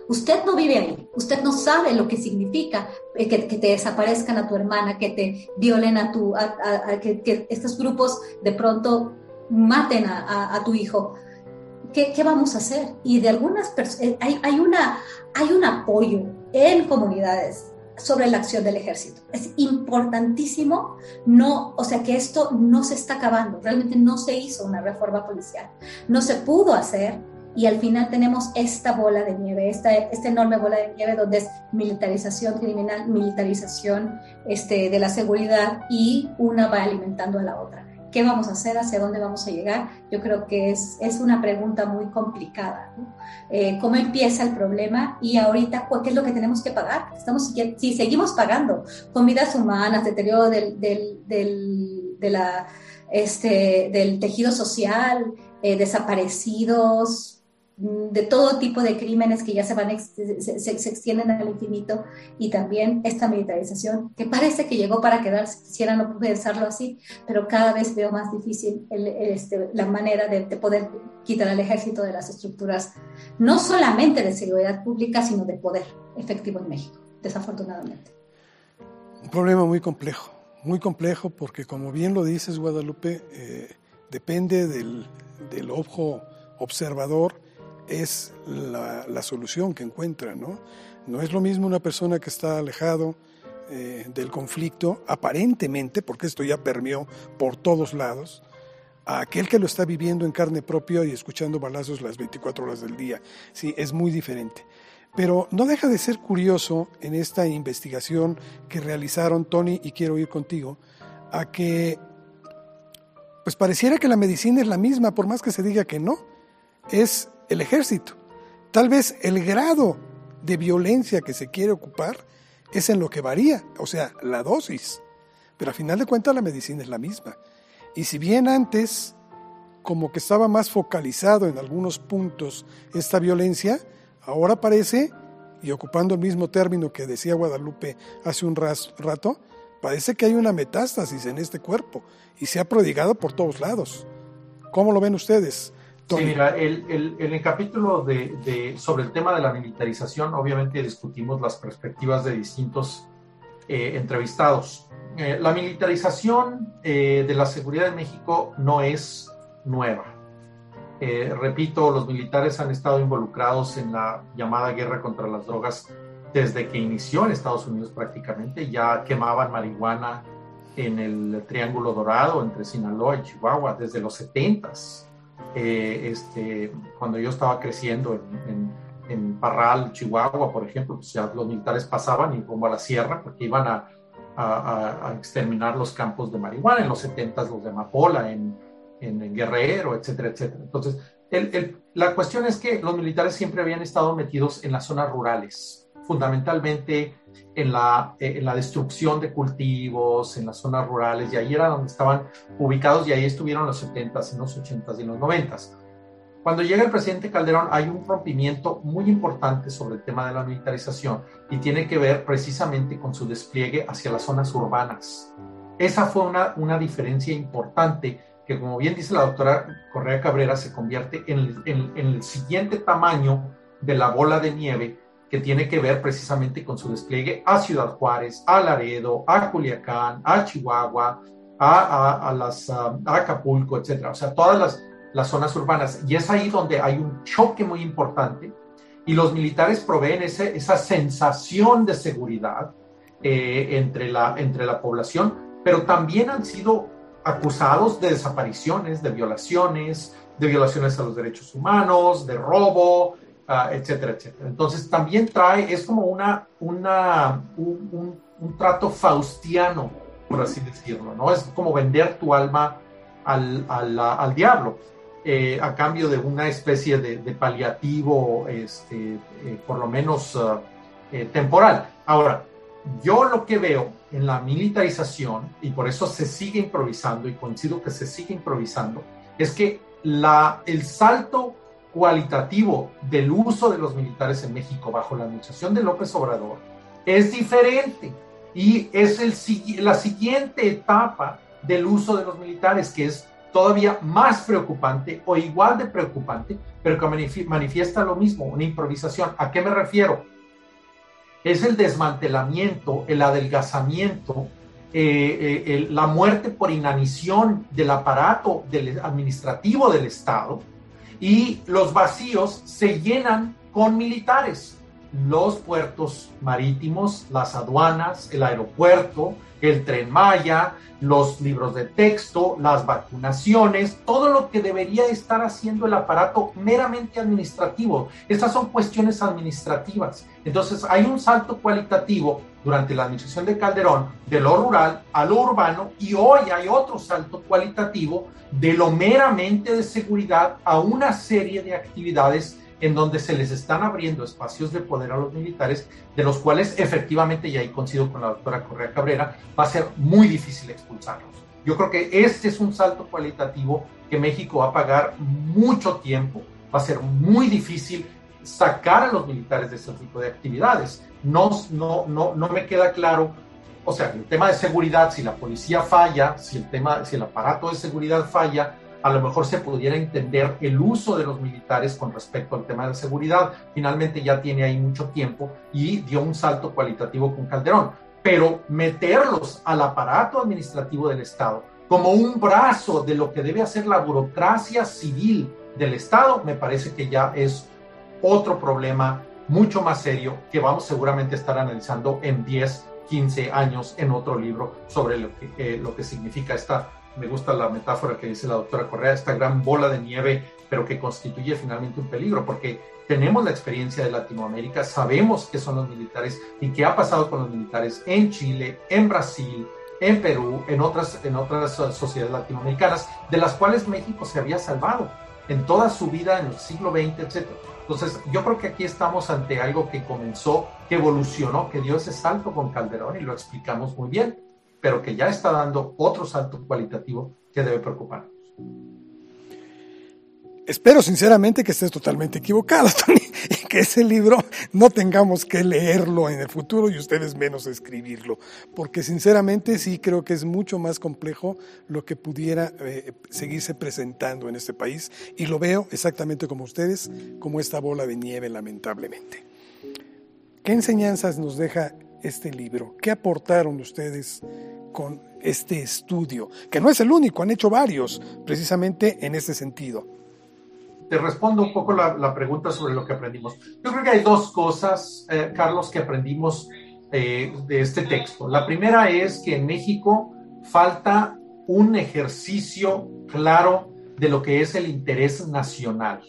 Usted no vive ahí, usted no sabe lo que significa eh, que, te desaparezcan a tu hermana, que te violen a tu, que, estos grupos de pronto maten a, tu hijo. ¿Qué, ¿Qué, vamos a hacer? Y de algunas personas, eh, hay, hay, una, hay un apoyo en comunidades sobre la acción del ejército. Es importantísimo, no, o sea, que esto no se está acabando. Realmente no se hizo una reforma policial. No se pudo hacer y al final tenemos esta bola de nieve, esta, esta enorme bola de nieve donde es militarización criminal, militarización este, de la seguridad y una va alimentando a la otra. ¿Qué vamos a hacer? ¿Hacia dónde vamos a llegar? Yo creo que es, es una pregunta muy complicada. Eh, ¿Cómo empieza el problema? Y ahorita, ¿qué es lo que tenemos que pagar? Estamos, si seguimos pagando con vidas humanas, deterioro del, del, del, de la, este, del tejido social, eh, desaparecidos, de todo tipo de crímenes que ya se van se, se, extienden al infinito y también esta militarización que parece que llegó para quedarse quisiera no pensarlo así pero cada vez veo más difícil este, la manera de, poder quitar al ejército de las estructuras no solamente de seguridad pública sino de poder efectivo en México desafortunadamente. Un problema muy complejo muy complejo porque como bien lo dices Guadalupe eh, depende del, del ojo observador es la, solución que encuentra, ¿no? No es lo mismo una persona que está alejado eh, del conflicto, aparentemente, porque esto ya permeó por todos lados, a aquel que lo está viviendo en carne propia y escuchando balazos las 24 horas del día. Sí, es muy diferente. Pero no deja de ser curioso en esta investigación que realizaron Tony y quiero ir contigo, a que pues pareciera que la medicina es la misma, por más que se diga que no. Es el ejército. Tal vez el grado de violencia que se quiere ocupar es en lo que varía, o sea, la dosis. Pero a final de cuentas la medicina es la misma. Y si bien antes como que estaba más focalizado en algunos puntos esta violencia, ahora parece, y ocupando el mismo término que decía Guadalupe hace un rato, parece que hay una metástasis en este cuerpo y se ha prodigado por todos lados. ¿Cómo lo ven ustedes? Sí, mira, el, en el capítulo de, sobre el tema de la militarización, obviamente discutimos las perspectivas de distintos eh, entrevistados. Eh, la militarización eh, de la seguridad de México no es nueva. repito, los militares han estado involucrados en la llamada guerra contra las drogas desde que inició en Estados Unidos prácticamente. Ya quemaban marihuana en el Triángulo Dorado entre Sinaloa y Chihuahua desde los 70s. Eh, este, cuando yo estaba creciendo en, en, Parral, Chihuahua, por ejemplo, pues ya los militares pasaban y como a la sierra porque iban a, a, exterminar los campos de marihuana, en los 70 los de Amapola, en, en, Guerrero, etcétera, etcétera. Entonces, el, el, la cuestión es que los militares siempre habían estado metidos en las zonas rurales, fundamentalmente en la, eh, en la destrucción de cultivos, en las zonas rurales, y ahí era donde estaban ubicados y ahí estuvieron los 70s, en los 80s y los 90s. Cuando llega el presidente Calderón hay un rompimiento muy importante sobre el tema de la militarización y tiene que ver precisamente con su despliegue hacia las zonas urbanas. Esa fue una, una diferencia importante que, como bien dice la doctora Correa Cabrera, se convierte en en el siguiente tamaño de la bola de nieve que tiene que ver precisamente con su despliegue a Ciudad Juárez, a Laredo, a Culiacán, a Chihuahua, a, las, Acapulco, etcétera. O sea, todas las, las zonas urbanas. Y es ahí donde hay un choque muy importante y los militares proveen ese, esa sensación de seguridad eh, entre, la, entre la población, pero también han sido acusados de desapariciones, de violaciones, de violaciones a los derechos humanos, de robo, Ah, etcétera, etcétera. Entonces también trae, es como una, una, un, trato faustiano, por así decirlo, ¿no? Es como vender tu alma al, al, diablo. Eh, a cambio de una especie de, paliativo, este, eh, por lo menos ah, eh, temporal. Ahora, yo lo que veo en la militarización, y por eso se sigue improvisando, y coincido que se sigue improvisando, es que la, el salto cualitativo del uso de los militares en México bajo la administración de López Obrador es diferente y es el, la siguiente etapa del uso de los militares que es todavía más preocupante o igual de preocupante, pero que manifiesta lo mismo, una improvisación. ¿A qué me refiero? Es el desmantelamiento, el adelgazamiento, eh, eh, la muerte por inanición del aparato administrativo del Estado, y los vacíos se llenan con militares. Los puertos marítimos, las aduanas, el aeropuerto, el tren Maya, los libros de texto, las vacunaciones, todo lo que debería estar haciendo el aparato meramente administrativo. Estas son cuestiones administrativas. Entonces hay un salto cualitativo durante la administración de Calderón de lo rural a lo urbano y hoy hay otro salto cualitativo de lo meramente de seguridad a una serie de actividades en donde se les están abriendo espacios de poder a los militares, de los cuales efectivamente, y ahí coincido con la doctora Correa Cabrera, va a ser muy difícil expulsarlos. Yo creo que este es un salto cualitativo que México va a pagar mucho tiempo, va a ser muy difícil sacar a los militares de ese tipo de actividades. No, no, no, no me queda claro, o sea, el tema de seguridad, si la policía falla, si el, tema, si el aparato de seguridad falla, a lo mejor se pudiera entender el uso de los militares con respecto al tema de seguridad. Finalmente ya tiene ahí mucho tiempo y dio un salto cualitativo con Calderón. Pero meterlos al aparato administrativo del Estado como un brazo de lo que debe hacer la burocracia civil del Estado, me parece que ya es otro problema mucho más serio que vamos seguramente a estar analizando en 10, 15 años en otro libro sobre lo que, eh, lo que significa esta me gusta la metáfora que dice la doctora Correa, esta gran bola de nieve, pero que constituye finalmente un peligro, porque tenemos la experiencia de Latinoamérica, sabemos qué son los militares y qué ha pasado con los militares en Chile, en Brasil, en Perú, en otras, en otras sociedades latinoamericanas, de las cuales México se había salvado en toda su vida en el siglo XX, etc. Entonces, yo creo que aquí estamos ante algo que comenzó, que evolucionó, que dio ese salto con Calderón y lo explicamos muy bien pero que ya está dando otro salto cualitativo que debe preocuparnos. Espero sinceramente que estés totalmente equivocado, Tony, y que ese libro no tengamos que leerlo en el futuro y ustedes menos escribirlo, porque sinceramente sí creo que es mucho más complejo lo que pudiera eh, seguirse presentando en este país y lo veo exactamente como ustedes, como esta bola de nieve lamentablemente. ¿Qué enseñanzas nos deja este libro? ¿Qué aportaron ustedes con este estudio? Que no es el único, han hecho varios precisamente en ese sentido. Te respondo un poco la, pregunta sobre lo que aprendimos. Yo creo que hay dos cosas, eh, Carlos, que aprendimos eh, de este texto. La primera es que en México falta un ejercicio claro de lo que es el interés nacional.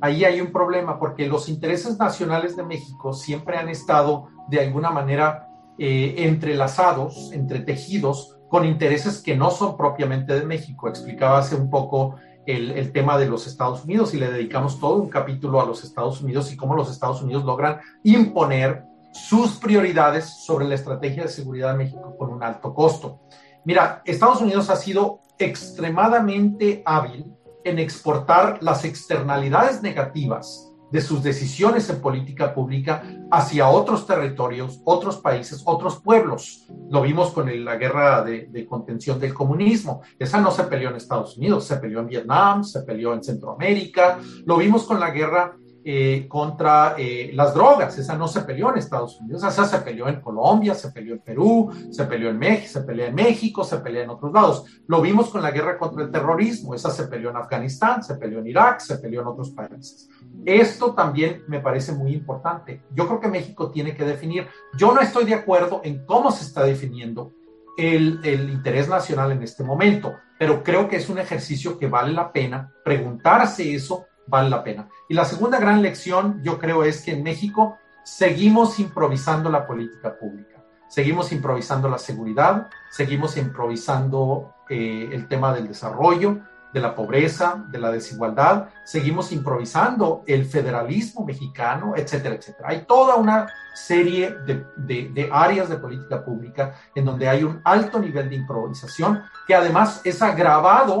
Ahí hay un problema porque los intereses nacionales de México siempre han estado de alguna manera eh, entrelazados, entretejidos con intereses que no son propiamente de México. Explicaba hace un poco el, el, tema de los Estados Unidos y le dedicamos todo un capítulo a los Estados Unidos y cómo los Estados Unidos logran imponer sus prioridades sobre la estrategia de seguridad de México con un alto costo. Mira, Estados Unidos ha sido extremadamente hábil en exportar las externalidades negativas de sus decisiones en política pública hacia otros territorios, otros países, otros pueblos. Lo vimos con la guerra de, contención del comunismo. Esa no se peleó en Estados Unidos, se peleó en Vietnam, se peleó en Centroamérica. Lo vimos con la guerra eh, contra eh, las drogas. Esa no se peleó en Estados Unidos, esa se peleó en Colombia, se peleó en Perú, se peleó en México, se peleó en México, se peleó en otros lados. Lo vimos con la guerra contra el terrorismo, esa se peleó en Afganistán, se peleó en Irak, se peleó en otros países. Esto también me parece muy importante. Yo creo que México tiene que definir, yo no estoy de acuerdo en cómo se está definiendo el, el, interés nacional en este momento, pero creo que es un ejercicio que vale la pena preguntarse eso vale la pena. Y la segunda gran lección, yo creo, es que en México seguimos improvisando la política pública, seguimos improvisando la seguridad, seguimos improvisando eh, el tema del desarrollo, de la pobreza, de la desigualdad, seguimos improvisando el federalismo mexicano, etcétera, etcétera. Hay toda una serie de, de, de, áreas de política pública en donde hay un alto nivel de improvisación que además es agravado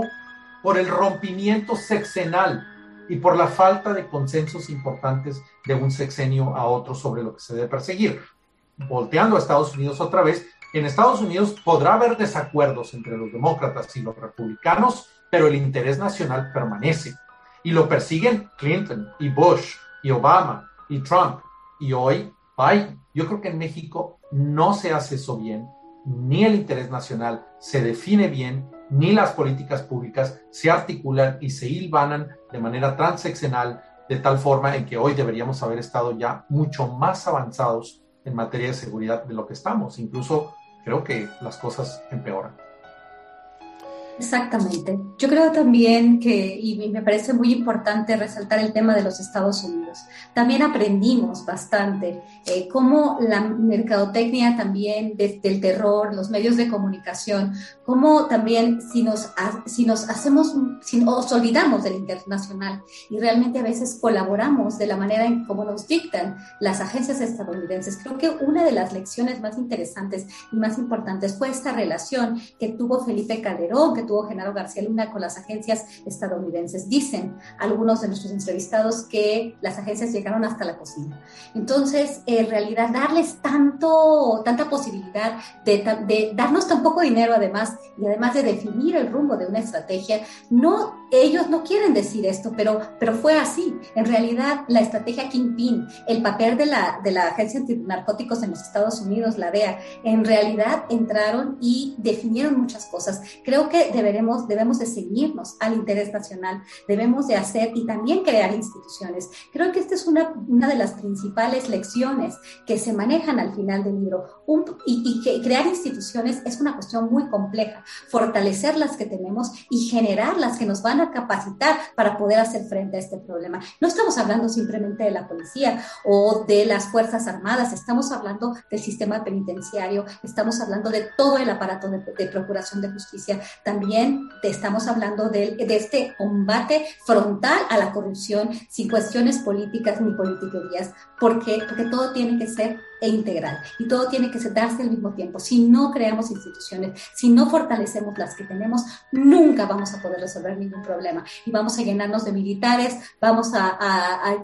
por el rompimiento sexenal y por la falta de consensos importantes de un sexenio a otro sobre lo que se debe perseguir. Volteando a Estados Unidos otra vez, en Estados Unidos podrá haber desacuerdos entre los demócratas y los republicanos, pero el interés nacional permanece. Y lo persiguen Clinton y Bush y Obama y Trump y hoy Biden. Yo creo que en México no se hace eso bien, ni el interés nacional se define bien ni las políticas públicas se articulan y se hilvanan de manera transeccional de tal forma en que hoy deberíamos haber estado ya mucho más avanzados en materia de seguridad de lo que estamos. Incluso creo que las cosas empeoran. Exactamente. Yo creo también que, y me parece muy importante resaltar el tema de los Estados Unidos. También aprendimos bastante eh, cómo la mercadotecnia también desde el terror, los medios de comunicación, cómo también si nos, si nos hacemos, si nos olvidamos del internacional y realmente a veces colaboramos de la manera en cómo nos dictan las agencias estadounidenses. Creo que una de las lecciones más interesantes y más importantes fue esta relación que tuvo Felipe Calderón, que tuvo Genaro García Luna con las agencias estadounidenses. Dicen algunos de nuestros entrevistados que las agencias llegaron hasta la cocina. Entonces, en realidad, darles tanto, tanta posibilidad de, de darnos tan poco dinero además y además de definir el rumbo de una estrategia, no, ellos no quieren decir esto, pero, pero fue así. En realidad, la estrategia Kingpin, el papel de la, de la Agencia Antinarcóticos en los Estados Unidos, la DEA, en realidad entraron y definieron muchas cosas. Creo que deberemos, debemos de seguirnos al interés nacional, debemos de hacer y también crear instituciones. Creo que esta es una, una de las principales lecciones que se manejan al final del libro. y, y que crear instituciones es una cuestión muy compleja, fortalecer las que tenemos y generar las que nos van a capacitar para poder hacer frente a este problema. No estamos hablando simplemente de la policía o de las Fuerzas Armadas, estamos hablando del sistema penitenciario, estamos hablando de todo el aparato de, de procuración de justicia, también también estamos hablando de, de, este combate frontal a la corrupción sin cuestiones políticas ni politiquerías, porque, porque todo tiene que ser e integral y todo tiene que darse al mismo tiempo. Si no creamos instituciones, si no fortalecemos las que tenemos, nunca vamos a poder resolver ningún problema y vamos a llenarnos de militares, vamos a,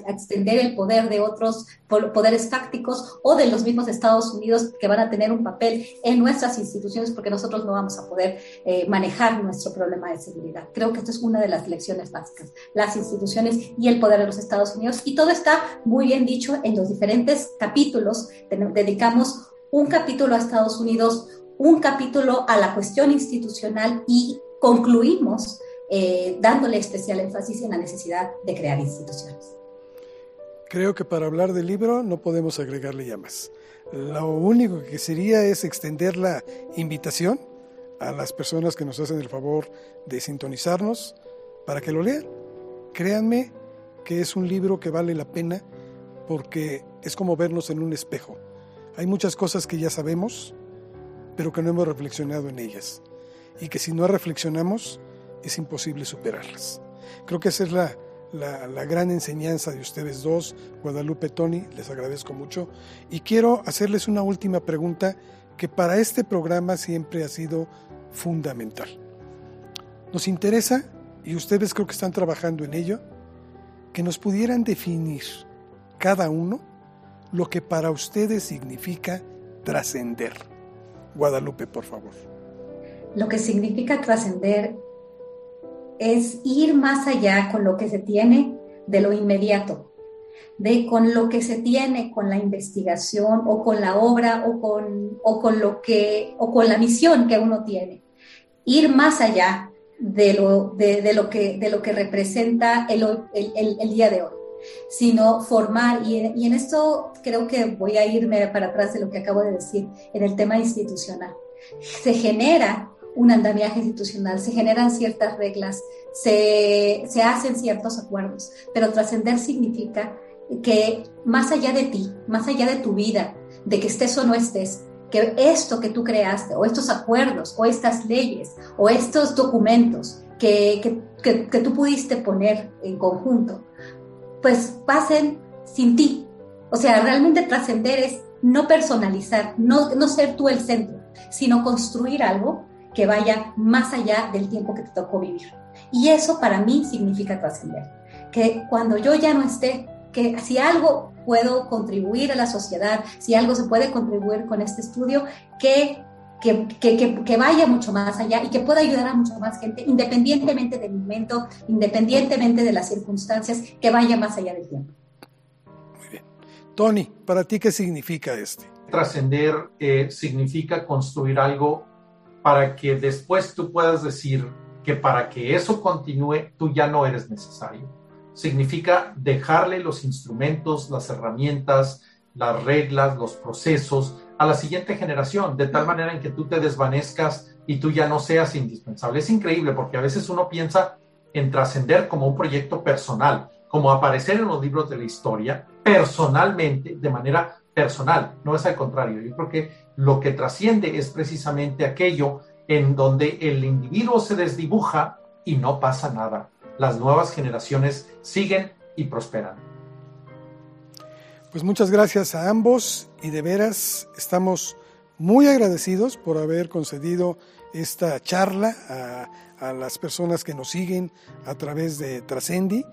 extender el poder de otros poderes fácticos o de los mismos Estados Unidos que van a tener un papel en nuestras instituciones porque nosotros no vamos a poder eh, manejar nuestro problema de seguridad. Creo que esto es una de las lecciones básicas, las instituciones y el poder de los Estados Unidos. Y todo está muy bien dicho en los diferentes capítulos. Dedicamos un capítulo a Estados Unidos, un capítulo a la cuestión institucional y concluimos eh, dándole especial énfasis en la necesidad de crear instituciones. Creo que para hablar del libro no podemos agregarle ya más. Lo único que sería es extender la invitación a las personas que nos hacen el favor de sintonizarnos para que lo lean. Créanme que es un libro que vale la pena porque es como vernos en un espejo. Hay muchas cosas que ya sabemos, pero que no hemos reflexionado en ellas. Y que si no reflexionamos, es imposible superarlas. Creo que esa es la, la, la, gran enseñanza de ustedes dos, Guadalupe, Tony, les agradezco mucho. Y quiero hacerles una última pregunta que para este programa siempre ha sido fundamental. Nos interesa, y ustedes creo que están trabajando en ello, que nos pudieran definir cada uno lo que para ustedes significa trascender. Guadalupe, por favor. Lo que significa trascender es ir más allá con lo que se tiene de lo inmediato, de con lo que se tiene con la investigación o con la obra o con, o con lo que o con la misión que uno tiene. Ir más allá de lo, de, lo, que, de lo que representa el, el, día de hoy, sino formar, y, en esto creo que voy a irme para atrás de lo que acabo de decir, en el tema institucional. Se genera un andamiaje institucional, se generan ciertas reglas, se, se hacen ciertos acuerdos, pero trascender significa que más allá de ti, más allá de tu vida, de que estés o no estés, que esto que tú creaste, o estos acuerdos, o estas leyes, o estos documentos que, que, que tú pudiste poner en conjunto, pues pasen sin ti. O sea, realmente trascender es no personalizar, no, no ser tú el centro, sino construir algo que vaya más allá del tiempo que te tocó vivir. Y eso para mí significa trascender. Que cuando yo ya no esté, que si algo puedo contribuir a la sociedad, si algo se puede contribuir con este estudio, que, que, que, que, vaya mucho más allá y que pueda ayudar a mucho más gente, independientemente del momento, independientemente de las circunstancias, que vaya más allá del tiempo. Muy bien. Tony, ¿para ti qué significa este? Trascender eh, significa construir algo para que después tú puedas decir que para que eso continúe, tú ya no eres necesario significa dejarle los instrumentos, las herramientas, las reglas, los procesos a la siguiente generación, de tal manera en que tú te desvanezcas y tú ya no seas indispensable. Es increíble porque a veces uno piensa en trascender como un proyecto personal, como aparecer en los libros de la historia, personalmente, de manera personal, no es al contrario. Yo creo que lo que trasciende es precisamente aquello en donde el individuo se desdibuja y no pasa nada. Las nuevas generaciones siguen y prosperan. Pues muchas gracias a ambos y de veras estamos muy agradecidos por haber concedido esta charla a, las personas que nos siguen a través de Trascendi.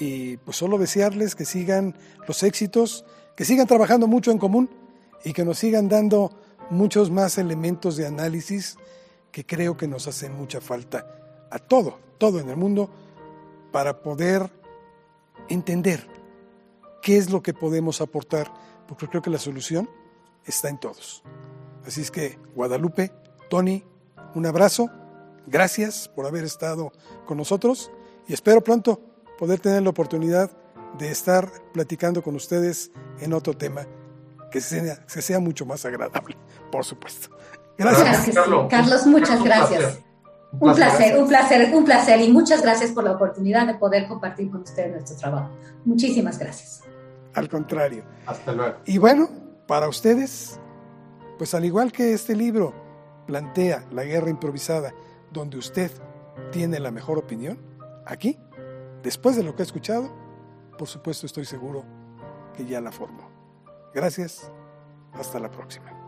Y pues solo desearles que sigan los éxitos, que sigan trabajando mucho en común y que nos sigan dando muchos más elementos de análisis que creo que nos hacen mucha falta a todo, todo en el mundo, para poder entender qué es lo que podemos aportar, porque creo que la solución está en todos. Así es que, Guadalupe, Tony, un abrazo, gracias por haber estado con nosotros y espero pronto poder tener la oportunidad de estar platicando con ustedes en otro tema que sea, que sea mucho más agradable, por supuesto. Gracias. Carlos. muchas gracias. Un placer, un placer, un placer y muchas gracias por la oportunidad de poder compartir con ustedes nuestro trabajo. Muchísimas gracias. Al contrario. Hasta luego. Y bueno, para ustedes, pues al igual que este libro plantea la guerra improvisada, donde usted tiene la mejor opinión, aquí, después de lo que ha escuchado, por supuesto estoy seguro que ya la formó. Gracias, hasta la próxima.